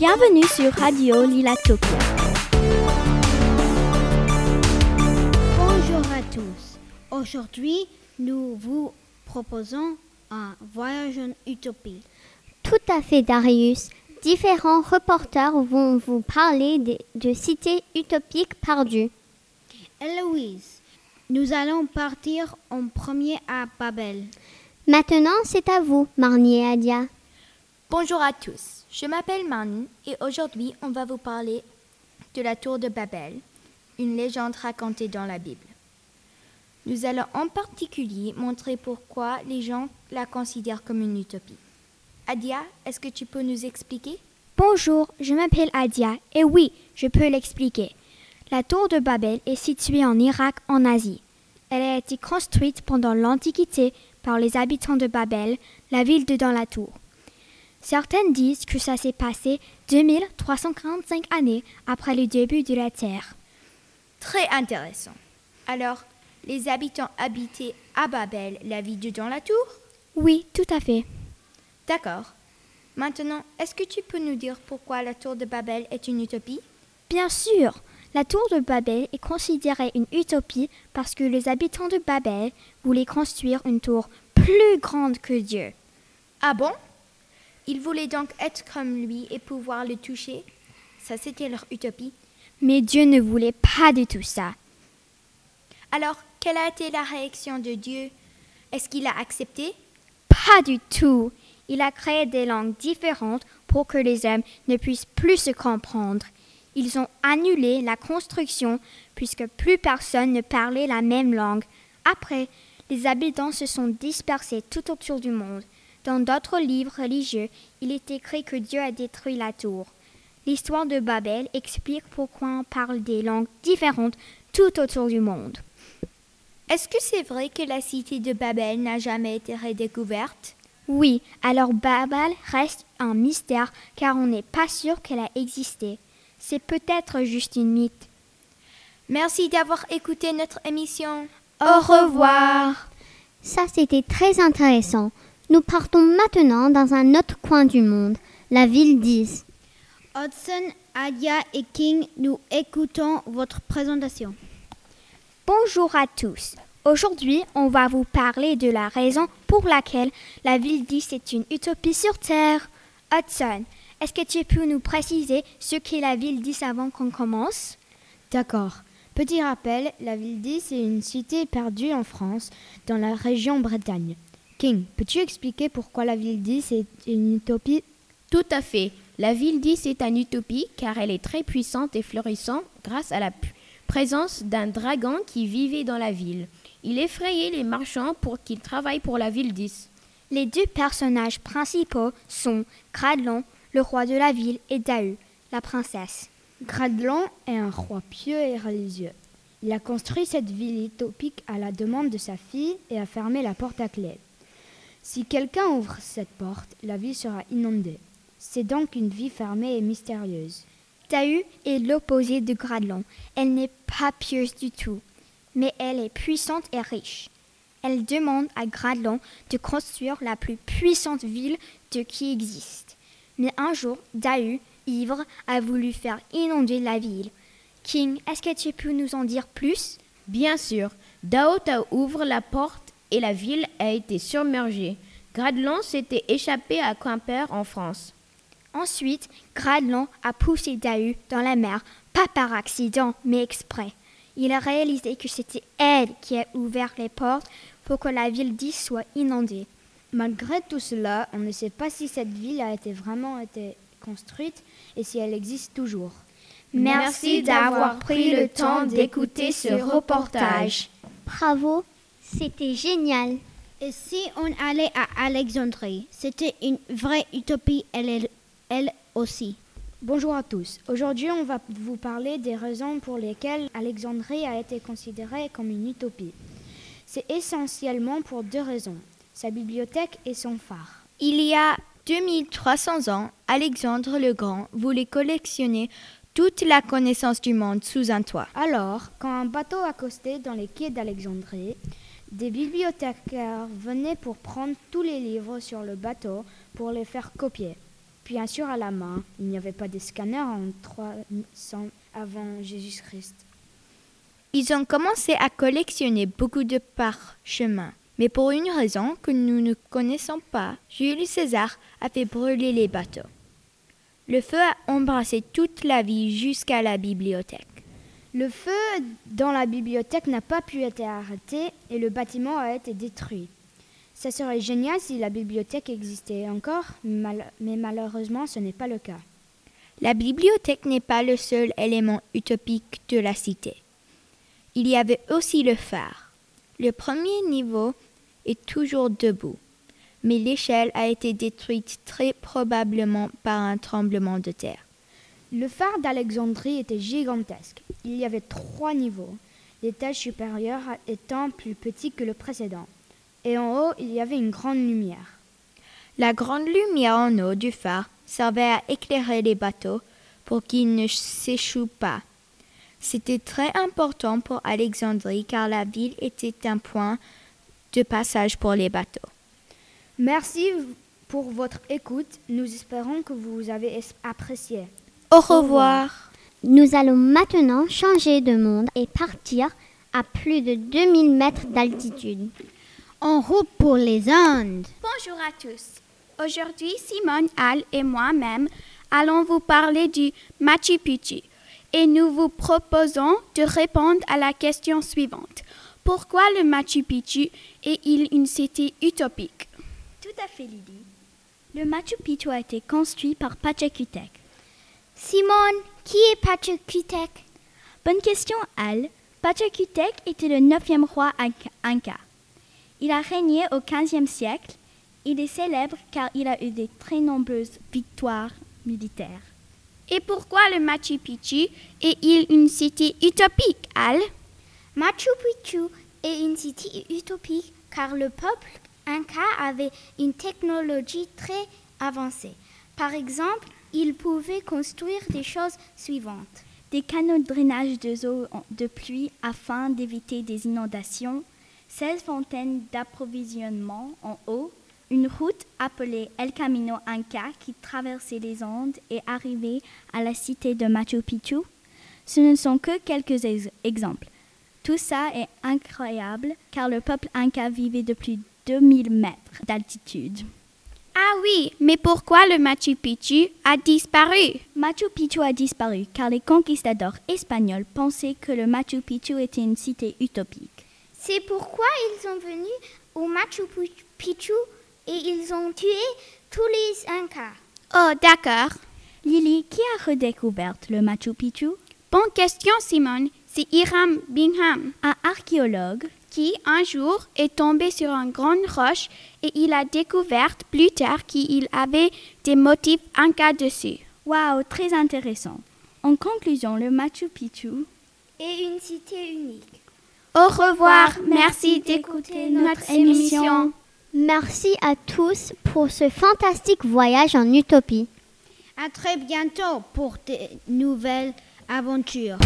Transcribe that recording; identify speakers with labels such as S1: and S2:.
S1: Bienvenue sur Radio Lilatopia.
S2: Bonjour à tous. Aujourd'hui, nous vous proposons un voyage en utopie.
S3: Tout à fait, Darius. Différents reporters vont vous parler de, de cités utopiques perdues.
S2: Héloïse, nous allons partir en premier à Babel.
S3: Maintenant, c'est à vous, Marnie et Adia.
S4: Bonjour à tous, je m'appelle Marnie et aujourd'hui on va vous parler de la tour de Babel, une légende racontée dans la Bible. Nous allons en particulier montrer pourquoi les gens la considèrent comme une utopie. Adia, est-ce que tu peux nous expliquer?
S1: Bonjour, je m'appelle Adia et oui, je peux l'expliquer. La tour de Babel est située en Irak en Asie. Elle a été construite pendant l'Antiquité par les habitants de Babel, la ville de dans la tour. Certaines disent que ça s'est passé 2345 années après le début de la Terre.
S4: Très intéressant. Alors, les habitants habitaient à Babel, la ville de dans la tour?
S1: Oui, tout à fait.
S4: D'accord. Maintenant, est-ce que tu peux nous dire pourquoi la tour de Babel est une utopie?
S1: Bien sûr, la tour de Babel est considérée une utopie parce que les habitants de Babel voulaient construire une tour plus grande que Dieu.
S4: Ah bon? Ils voulaient donc être comme lui et pouvoir le toucher Ça, c'était leur utopie.
S1: Mais Dieu ne voulait pas du tout ça.
S4: Alors, quelle a été la réaction de Dieu? Est-ce qu'il a accepté?
S1: Pas du tout. Il a créé des langues différentes pour que les hommes ne puissent plus se comprendre. Ils ont annulé la construction puisque plus personne ne parlait la même langue. Après, les habitants se sont dispersés tout autour du monde. Dans d'autres livres religieux, il est écrit que Dieu a détruit la tour. L'histoire de Babel explique pourquoi on parle des langues différentes tout autour du monde.
S4: Est-ce que c'est vrai que la cité de Babel n'a jamais été redécouverte?
S1: Oui, alors Babel reste un mystère car on n'est pas sûr qu'elle a existé. C'est peut-être juste une mythe.
S4: Merci d'avoir écouté notre émission.
S1: Au revoir.
S3: Ça, c'était très intéressant. Nous partons maintenant dans un autre coin du monde, la ville d'Is.
S2: Hudson, Adia et King, nous écoutons votre présentation.
S1: Bonjour à tous. Aujourd'hui, on va vous parler de la raison pour laquelle la ville d'Is est une utopie sur Terre. Hudson, est-ce que tu peux nous préciser ce qu'est la ville d'Is avant qu'on commence?
S5: D'accord. Petit rappel, la ville d'Is est une cité perdue en France, dans la région Bretagne. King, peux-tu expliquer pourquoi la ville d'Is est une utopie?
S6: Tout à fait. La ville d'Is est une utopie car elle est très puissante et florissante grâce à la présence d'un dragon qui vivait dans la ville. Il effrayait les marchands pour qu'ils travaillent pour la ville d'Is.
S1: Les deux personnages principaux sont Gradlon, le roi de la ville, et Dahu, la princesse.
S5: Gradlon est un roi pieux et religieux. Il a construit cette ville utopique à la demande de sa fille et a fermé la porte à clé. Si quelqu'un ouvre cette porte, la ville sera inondée. C'est donc une vie fermée et mystérieuse.
S1: Dahu est l'opposé de Gradlon. Elle n'est pas pieuse du tout, mais elle est puissante et riche. Elle demande à Gradlon de construire la plus puissante ville de qui existe. Mais un jour, Dahu, ivre, a voulu faire inonder la ville. King, est-ce que tu peux nous en dire plus?
S6: Bien sûr. Daota ouvre la porte et la ville a été submergée. Gradlon s'était échappé à Quimper en France.
S1: Ensuite, Gradlon a poussé Dahu dans la mer, pas par accident, mais exprès. Il a réalisé que c'était elle qui a ouvert les portes pour que la ville d'Is soit inondée.
S5: Malgré tout cela, on ne sait pas si cette ville a été vraiment été construite et si elle existe toujours.
S1: Merci d'avoir pris le temps d'écouter ce reportage.
S3: Bravo, c'était génial.
S2: Et si on allait à Alexandrie C'était une vraie utopie, elle, elle aussi.
S5: Bonjour à tous. Aujourd'hui, on va vous parler des raisons pour lesquelles Alexandrie a été considérée comme une utopie. C'est essentiellement pour deux raisons, sa bibliothèque et son phare.
S4: Il y a 2300 ans, Alexandre le Grand voulait collectionner toute la connaissance du monde sous un toit.
S5: Alors, quand un bateau accostait dans les quais d'Alexandrie, des bibliothécaires venaient pour prendre tous les livres sur le bateau pour les faire copier. bien sûr à la main. Il n'y avait pas de scanner en 300 avant Jésus-Christ.
S4: Ils ont commencé à collectionner beaucoup de parchemins. Mais pour une raison que nous ne connaissons pas, Jules César a fait brûler les bateaux. Le feu a embrassé toute la ville jusqu'à la bibliothèque.
S5: Le feu dans la bibliothèque n'a pas pu être arrêté et le bâtiment a été détruit. Ça serait génial si la bibliothèque existait encore, mais malheureusement ce n'est pas le cas.
S4: La bibliothèque n'est pas le seul élément utopique de la cité. Il y avait aussi le phare. Le premier niveau est toujours debout, mais l'échelle a été détruite très probablement par un tremblement de terre.
S5: Le phare d'Alexandrie était gigantesque. Il y avait trois niveaux, l'étage supérieur étant plus petit que le précédent. Et en haut, il y avait une grande lumière.
S4: La grande lumière en haut du phare servait à éclairer les bateaux pour qu'ils ne s'échouent pas. C'était très important pour Alexandrie car la ville était un point de passage pour les bateaux.
S5: Merci pour votre écoute. Nous espérons que vous avez apprécié.
S4: Au revoir.
S3: Nous allons maintenant changer de monde et partir à plus de 2000 mètres d'altitude.
S2: En route pour les Indes.
S7: Bonjour à tous. Aujourd'hui, Simone Al et moi-même allons vous parler du Machu Picchu et nous vous proposons de répondre à la question suivante. Pourquoi le Machu Picchu est-il une cité utopique?
S8: Tout à fait, Lydie. Le Machu Picchu a été construit par Pachacutec.
S1: Simone, qui est Pachacutec
S8: Bonne question, Al. Pachacutec était le neuvième roi Inca. Il a régné au XVe siècle. Il est célèbre car il a eu de très nombreuses victoires militaires.
S7: Et pourquoi le Machu Picchu est-il une cité utopique, Al?
S1: Machu Picchu est une cité utopique car le peuple inca avait une technologie très avancée. Par exemple, il pouvait construire des choses suivantes.
S8: Des canaux de drainage de pluie afin d'éviter des inondations, 16 fontaines d'approvisionnement en eau, une route appelée El Camino Inca qui traversait les Andes et arrivait à la cité de Machu Picchu. Ce ne sont que quelques exemples. Tout ça est incroyable car le peuple Inca vivait de plus de 2000 mètres d'altitude.
S7: Ah oui, mais pourquoi le Machu Picchu a disparu?
S8: Machu Picchu a disparu car les conquistadors espagnols pensaient que le Machu Picchu était une cité utopique.
S1: C'est pourquoi ils sont venus au Machu Picchu et ils ont tué tous les Incas.
S7: Oh, d'accord.
S8: Lily, qui a redécouvert le Machu Picchu?
S7: Bonne question, Simone. C'est Hiram Bingham,
S8: un archéologue
S7: qui un jour est tombé sur une grande roche et il a découvert plus tard qu'il avait des motifs incas dessus.
S8: Waouh, très intéressant. En conclusion, le Machu Picchu
S1: est une cité unique.
S7: Au revoir, merci d'écouter notre émission.
S3: Merci à tous pour ce fantastique voyage en utopie.
S2: À très bientôt pour de nouvelles aventures.